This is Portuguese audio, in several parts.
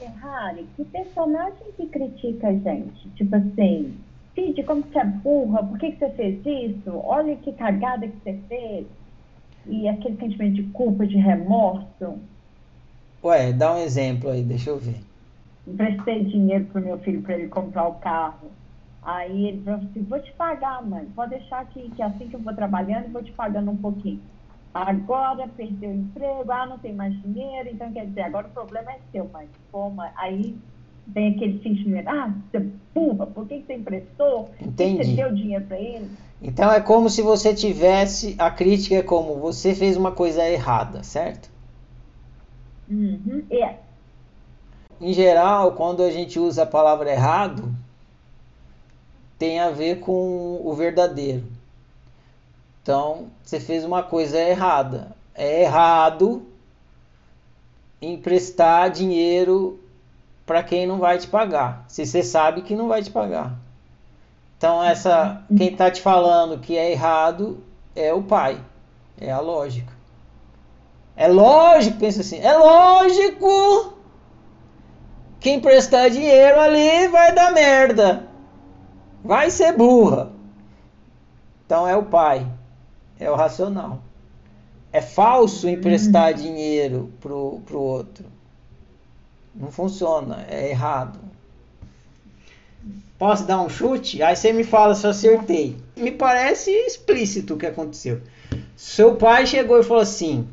Ferrari, que personagem que critica a gente? Tipo assim, Cid, como você é burra, por que, que você fez isso? Olha que cagada que você fez. E aquele sentimento de culpa, de remorso. Ué, dá um exemplo aí, deixa eu ver. Emprestei dinheiro pro meu filho para ele comprar o carro. Aí ele falou assim, vou te pagar, mãe. Pode deixar aqui, que assim que eu vou trabalhando, vou te pagando um pouquinho. Agora perdeu o emprego, ah, não tem mais dinheiro, então quer dizer, agora o problema é seu. Pô, mãe. Aí vem aquele sentimento, ah, você burra, por que, que você emprestou? Entendi. Você deu dinheiro para ele? Então é como se você tivesse. A crítica é como você fez uma coisa errada, certo? Uhum. É. Em geral, quando a gente usa a palavra errado, tem a ver com o verdadeiro. Então, você fez uma coisa errada. É errado emprestar dinheiro para quem não vai te pagar, se você sabe que não vai te pagar. Então, essa quem está te falando que é errado é o pai. É a lógica. É lógico, pensa assim, é lógico que emprestar dinheiro ali vai dar merda. Vai ser burra. Então é o pai. É o racional. É falso emprestar dinheiro pro, pro outro. Não funciona, é errado. Posso dar um chute? Aí você me fala se eu acertei. Me parece explícito o que aconteceu. Seu pai chegou e falou assim: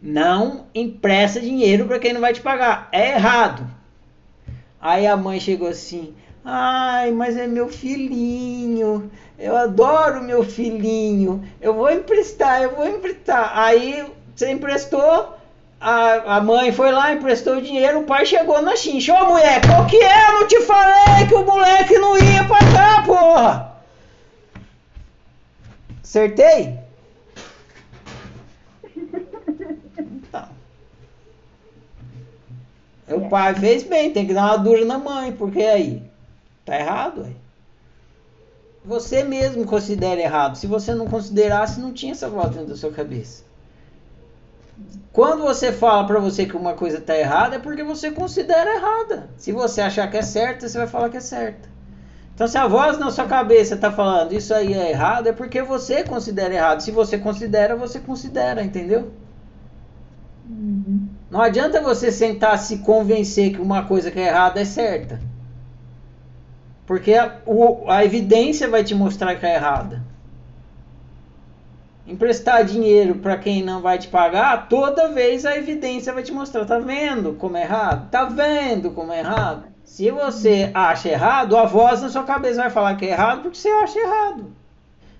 Não empresta dinheiro para quem não vai te pagar. É errado. Aí a mãe chegou assim: Ai, mas é meu filhinho. Eu adoro meu filhinho. Eu vou emprestar, eu vou emprestar. Aí você emprestou, a, a mãe foi lá, emprestou o dinheiro, o pai chegou na chincha. Ô mulher, qual que é? Eu não te falei que o moleque não ia pagar, porra! Acertei? Então. O pai fez bem, tem que dar uma dura na mãe, porque aí tá errado, aí. Você mesmo considera errado. Se você não considerasse, não tinha essa voz dentro da sua cabeça. Quando você fala para você que uma coisa está errada, é porque você considera errada. Se você achar que é certa, você vai falar que é certa. Então, se a voz na sua cabeça está falando isso aí é errado, é porque você considera errado. Se você considera, você considera, entendeu? Uhum. Não adianta você sentar se convencer que uma coisa que é errada é certa. Porque a, o, a evidência vai te mostrar que é errada emprestar dinheiro para quem não vai te pagar, toda vez a evidência vai te mostrar, tá vendo como é errado? Tá vendo como é errado? Se você acha errado, a voz na sua cabeça vai falar que é errado porque você acha errado.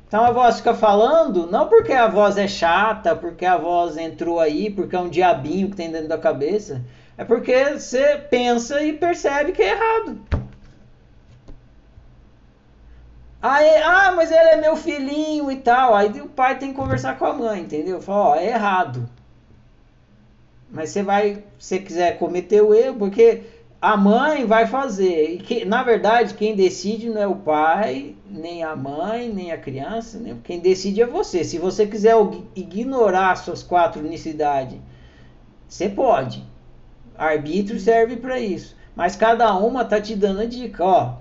Então a voz fica falando, não porque a voz é chata, porque a voz entrou aí, porque é um diabinho que tem dentro da cabeça, é porque você pensa e percebe que é errado. Aí, ah, mas ele é meu filhinho e tal. Aí o pai tem que conversar com a mãe, entendeu? Fala, ó, é errado. Mas você vai, se quiser cometer o erro, porque a mãe vai fazer. E que, na verdade, quem decide não é o pai, nem a mãe, nem a criança. Nem, quem decide é você. Se você quiser ignorar suas quatro unicidades, você pode. Arbítrio serve para isso. Mas cada uma tá te dando a dica, ó.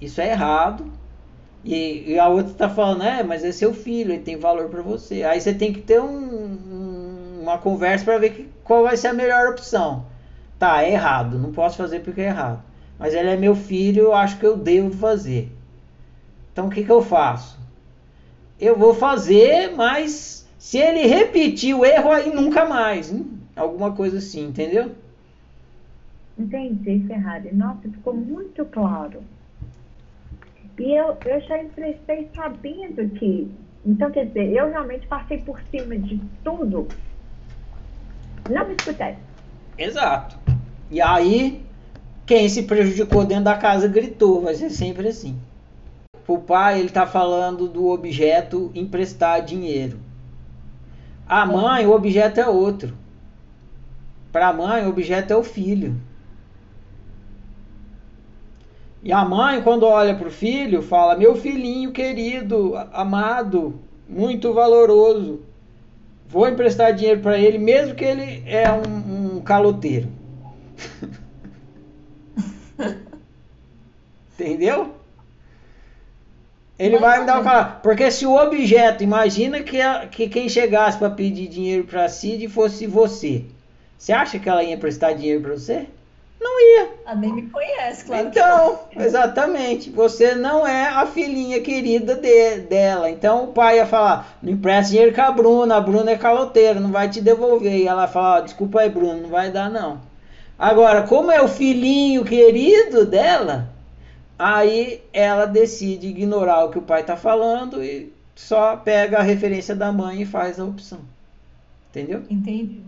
Isso é errado e, e a outra está falando, é, mas é seu filho, ele tem valor para você. Aí você tem que ter um, um, uma conversa para ver que, qual vai ser a melhor opção. Tá, é errado, não posso fazer porque é errado. Mas ele é meu filho, eu acho que eu devo fazer. Então o que, que eu faço? Eu vou fazer, mas se ele repetir o erro, aí nunca mais. Hein? Alguma coisa assim, entendeu? Entendi, Ferrari. Nossa, ficou muito claro. E eu, eu já emprestei sabendo que. Então, quer dizer, eu realmente passei por cima de tudo. Não me escutei. Exato. E aí, quem se prejudicou dentro da casa gritou. Vai ser sempre assim. O pai, ele tá falando do objeto emprestar dinheiro. A mãe, o objeto é outro. Para a mãe, o objeto é o filho. E a mãe, quando olha para o filho, fala: Meu filhinho querido, amado, muito valoroso, vou emprestar dinheiro para ele, mesmo que ele é um, um caloteiro. Entendeu? Ele vai me dar um. Porque se o objeto, imagina que, a, que quem chegasse para pedir dinheiro para Cid fosse você. Você acha que ela ia emprestar dinheiro para você? Não ia. A nem me conhece, claro. Então, exatamente. Você não é a filhinha querida de, dela. Então o pai ia falar: não empresta dinheiro com a Bruna, a Bruna é caloteira, não vai te devolver. E ela fala: desculpa aí, Bruno, não vai dar não. Agora, como é o filhinho querido dela, aí ela decide ignorar o que o pai está falando e só pega a referência da mãe e faz a opção. Entendeu? Entendi.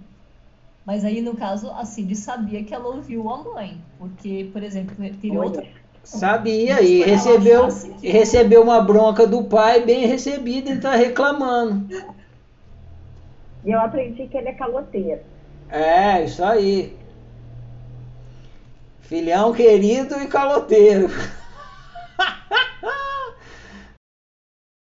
Mas aí, no caso, a Cid sabia que ela ouviu a mãe. Porque, por exemplo, teria Olha. outra. Sabia e recebeu, e recebeu uma bronca do pai bem recebida e tá reclamando. E eu aprendi que ele é caloteiro. É, isso aí. Filhão querido e caloteiro.